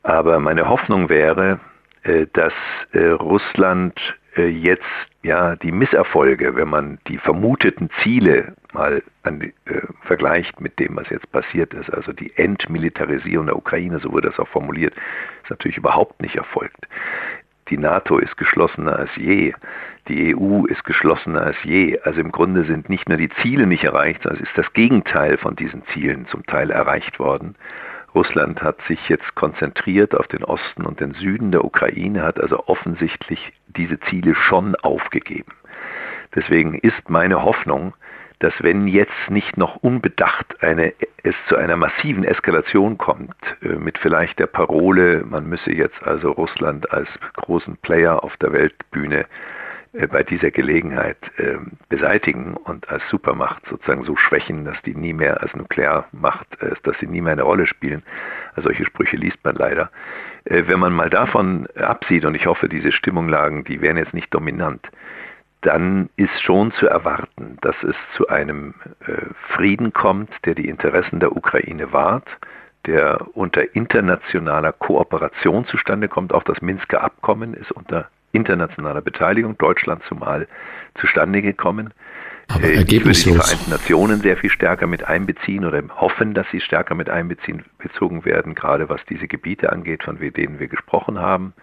Speaker 6: Aber meine Hoffnung wäre, äh, dass äh, Russland jetzt ja die Misserfolge, wenn man die vermuteten Ziele mal an, äh, vergleicht mit dem, was jetzt passiert ist, also die Entmilitarisierung der Ukraine, so wurde das auch formuliert, ist natürlich überhaupt nicht erfolgt. Die NATO ist geschlossener als je. Die EU ist geschlossener als je. Also im Grunde sind nicht nur die Ziele nicht erreicht, sondern es ist das Gegenteil von diesen Zielen zum Teil erreicht worden. Russland hat sich jetzt konzentriert auf den Osten und den Süden der Ukraine, hat also offensichtlich diese Ziele schon aufgegeben. Deswegen ist meine Hoffnung, dass wenn jetzt nicht noch unbedacht eine, es zu einer massiven Eskalation kommt, äh, mit vielleicht der Parole, man müsse jetzt also Russland als großen Player auf der Weltbühne bei dieser Gelegenheit äh, beseitigen und als Supermacht sozusagen so schwächen, dass die nie mehr als Nuklearmacht, äh, dass sie nie mehr eine Rolle spielen. Also solche Sprüche liest man leider. Äh, wenn man mal davon absieht, und ich hoffe, diese Stimmunglagen, die wären jetzt nicht dominant, dann ist schon zu erwarten, dass es zu einem äh, Frieden kommt, der die Interessen der Ukraine wahrt, der unter internationaler Kooperation zustande kommt. Auch das Minsker Abkommen ist unter internationaler Beteiligung, Deutschland zumal, zustande gekommen.
Speaker 2: Aber äh, ich würde
Speaker 6: die Vereinten Nationen sehr viel stärker mit einbeziehen oder hoffen, dass sie stärker mit einbeziehen bezogen werden, gerade was diese Gebiete angeht, von denen wir gesprochen haben.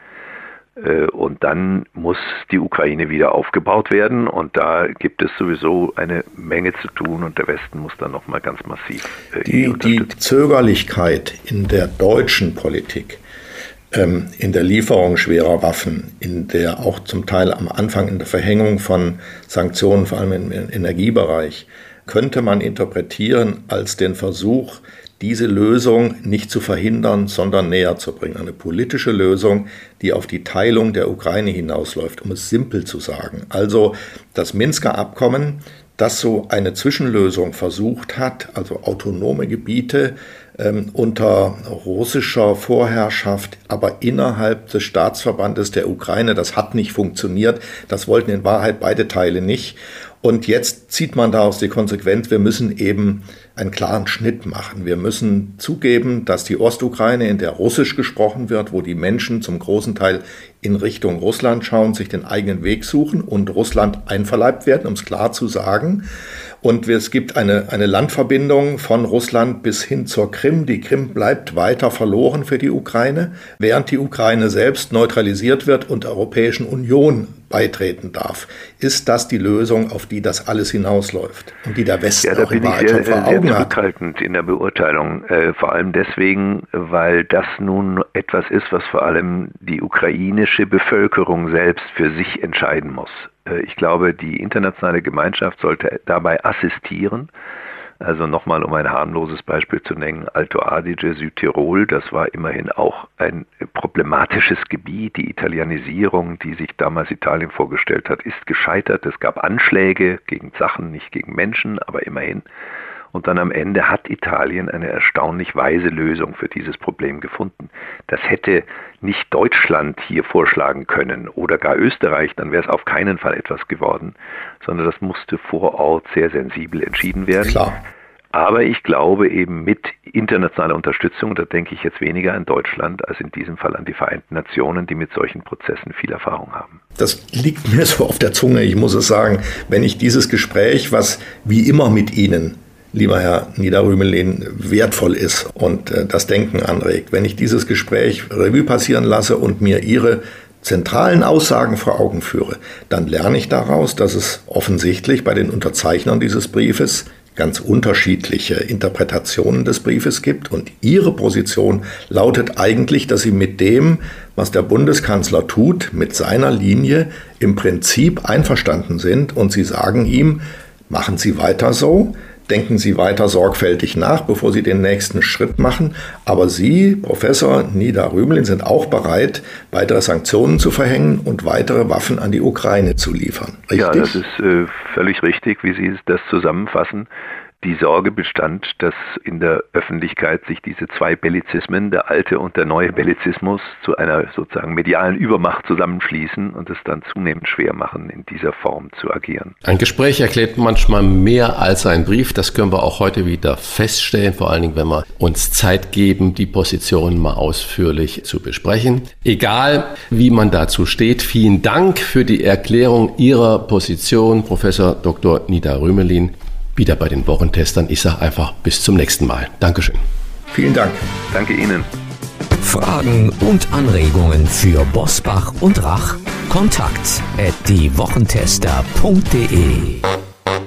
Speaker 6: Äh, und dann muss die Ukraine wieder aufgebaut werden und da gibt es sowieso eine Menge zu tun und der Westen muss dann nochmal ganz massiv.
Speaker 5: Äh, die, die Zögerlichkeit in der deutschen Politik in der Lieferung schwerer Waffen, in der auch zum Teil am Anfang in der Verhängung von Sanktionen, vor allem im Energiebereich, könnte man interpretieren als den Versuch, diese Lösung nicht zu verhindern, sondern näher zu bringen. Eine politische Lösung, die auf die Teilung der Ukraine hinausläuft, um es simpel zu sagen. Also das Minsker Abkommen, das so eine Zwischenlösung versucht hat, also autonome Gebiete ähm, unter russischer Vorherrschaft, aber innerhalb des Staatsverbandes der Ukraine. Das hat nicht funktioniert. Das wollten in Wahrheit beide Teile nicht. Und jetzt zieht man daraus die Konsequenz, wir müssen eben einen klaren Schnitt machen. Wir müssen zugeben, dass die Ostukraine, in der Russisch gesprochen wird, wo die Menschen zum großen Teil in Richtung Russland schauen, sich den eigenen Weg suchen und Russland einverleibt werden, um es klar zu sagen. Und es gibt eine, eine Landverbindung von Russland bis hin zur Krim. Die Krim bleibt weiter verloren für die Ukraine, während die Ukraine selbst neutralisiert wird und der Europäischen Union beitreten darf. Ist das die Lösung, auf die das alles hinausläuft und die der Westen
Speaker 6: ja, da
Speaker 5: auch in
Speaker 6: bin
Speaker 5: Wahrheit
Speaker 6: ich
Speaker 5: schon
Speaker 6: sehr,
Speaker 5: vor
Speaker 6: sehr
Speaker 5: Augen hat?
Speaker 6: zurückhaltend in der Beurteilung. Äh, vor allem deswegen, weil das nun etwas ist, was vor allem die ukrainische Bevölkerung selbst für sich entscheiden muss. Äh, ich glaube, die internationale Gemeinschaft sollte dabei assistieren. Also nochmal, um ein harmloses Beispiel zu nennen, Alto Adige, Südtirol, das war immerhin auch ein problematisches Gebiet. Die Italianisierung, die sich damals Italien vorgestellt hat, ist gescheitert. Es gab Anschläge gegen Sachen, nicht gegen Menschen, aber immerhin. Und dann am Ende hat Italien eine erstaunlich weise Lösung für dieses Problem gefunden. Das hätte nicht Deutschland hier vorschlagen können oder gar Österreich, dann wäre es auf keinen Fall etwas geworden, sondern das musste vor Ort sehr sensibel entschieden werden.
Speaker 5: Klar.
Speaker 6: Aber ich glaube eben mit internationaler Unterstützung, da denke ich jetzt weniger an Deutschland als in diesem Fall an die Vereinten Nationen, die mit solchen Prozessen viel Erfahrung haben.
Speaker 5: Das liegt mir so auf der Zunge, ich muss es sagen. Wenn ich dieses Gespräch, was wie immer mit Ihnen lieber Herr Niederrümelin, wertvoll ist und äh, das Denken anregt. Wenn ich dieses Gespräch Revue passieren lasse und mir Ihre zentralen Aussagen vor Augen führe, dann lerne ich daraus, dass es offensichtlich bei den Unterzeichnern dieses Briefes ganz unterschiedliche Interpretationen des Briefes gibt. Und Ihre Position lautet eigentlich, dass Sie mit dem, was der Bundeskanzler tut, mit seiner Linie im Prinzip einverstanden sind. Und Sie sagen ihm, machen Sie weiter so, denken Sie weiter sorgfältig nach, bevor Sie den nächsten Schritt machen. Aber Sie, Professor Nida Rümelin, sind auch bereit, weitere Sanktionen zu verhängen und weitere Waffen an die Ukraine zu liefern.
Speaker 6: Richtig? Ja, das ist äh, völlig richtig, wie Sie das zusammenfassen die Sorge bestand, dass in der Öffentlichkeit sich diese zwei Bellizismen, der alte und der neue Bellizismus, zu einer sozusagen medialen Übermacht zusammenschließen und es dann zunehmend schwer machen, in dieser Form zu agieren.
Speaker 2: Ein Gespräch erklärt manchmal mehr als ein Brief. Das können wir auch heute wieder feststellen, vor allen Dingen, wenn wir uns Zeit geben, die Positionen mal ausführlich zu besprechen. Egal, wie man dazu steht, vielen Dank für die Erklärung Ihrer Position, Professor Dr. Nida Rümelin wieder bei den Wochentestern. Ich sage einfach bis zum nächsten Mal. Dankeschön.
Speaker 5: Vielen Dank.
Speaker 6: Danke Ihnen.
Speaker 4: Fragen und Anregungen für Bosbach und Rach? Kontakt at diewochentester.de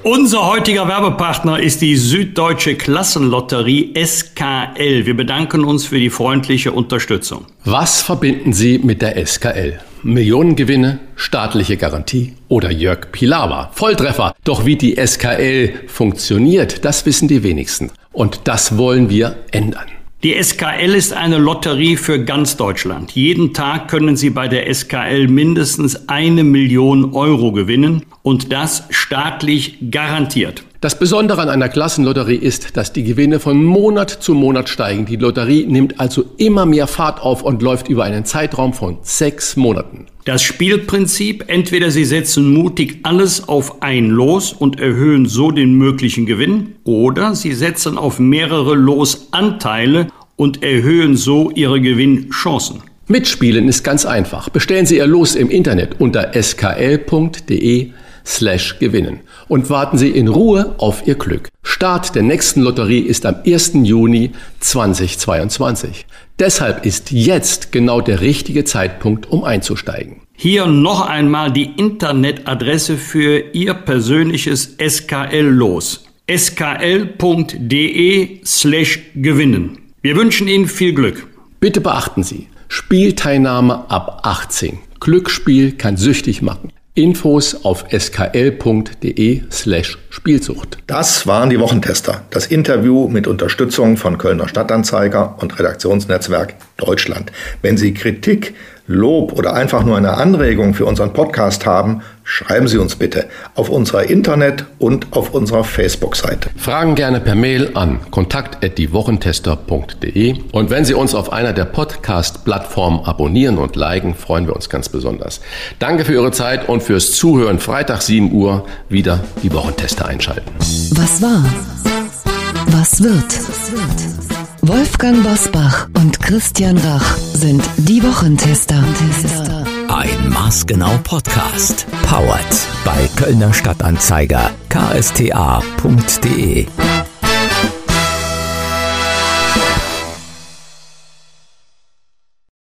Speaker 1: unser heutiger Werbepartner ist die Süddeutsche Klassenlotterie SKL. Wir bedanken uns für die freundliche Unterstützung.
Speaker 2: Was verbinden Sie mit der SKL? Millionengewinne, staatliche Garantie oder Jörg Pilawa. Volltreffer. Doch wie die SKL funktioniert, das wissen die wenigsten. Und das wollen wir ändern.
Speaker 1: Die SKL ist eine Lotterie für ganz Deutschland. Jeden Tag können Sie bei der SKL mindestens eine Million Euro gewinnen und das staatlich garantiert.
Speaker 2: Das Besondere an einer Klassenlotterie ist, dass die Gewinne von Monat zu Monat steigen. Die Lotterie nimmt also immer mehr Fahrt auf und läuft über einen Zeitraum von sechs Monaten.
Speaker 1: Das Spielprinzip, entweder Sie setzen mutig alles auf ein Los und erhöhen so den möglichen Gewinn, oder Sie setzen auf mehrere Losanteile und erhöhen so Ihre Gewinnchancen.
Speaker 2: Mitspielen ist ganz einfach. Bestellen Sie Ihr Los im Internet unter skl.de slash gewinnen und warten Sie in Ruhe auf Ihr Glück. Start der nächsten Lotterie ist am 1. Juni 2022. Deshalb ist jetzt genau der richtige Zeitpunkt, um einzusteigen.
Speaker 1: Hier noch einmal die Internetadresse für Ihr persönliches SKL-Los. skl.de slash gewinnen. Wir wünschen Ihnen viel Glück.
Speaker 2: Bitte beachten Sie, Spielteilnahme ab 18. Glücksspiel kann süchtig machen. Infos auf skl.de slash Spielsucht.
Speaker 5: Das waren die Wochentester. Das Interview mit Unterstützung von Kölner Stadtanzeiger und Redaktionsnetzwerk Deutschland. Wenn Sie Kritik Lob oder einfach nur eine Anregung für unseren Podcast haben, schreiben Sie uns bitte auf unserer Internet- und auf unserer Facebook-Seite.
Speaker 2: Fragen gerne per Mail an kontakt.diewochentester.de und wenn Sie uns auf einer der Podcast-Plattformen abonnieren und liken, freuen wir uns ganz besonders. Danke für Ihre Zeit und fürs Zuhören. Freitag 7 Uhr wieder die Wochentester einschalten.
Speaker 3: Was war? Was wird? Wolfgang Bosbach und Christian Rach sind die Wochentester.
Speaker 4: Ein Maßgenau Podcast. Powered bei Kölner Stadtanzeiger ksta.de.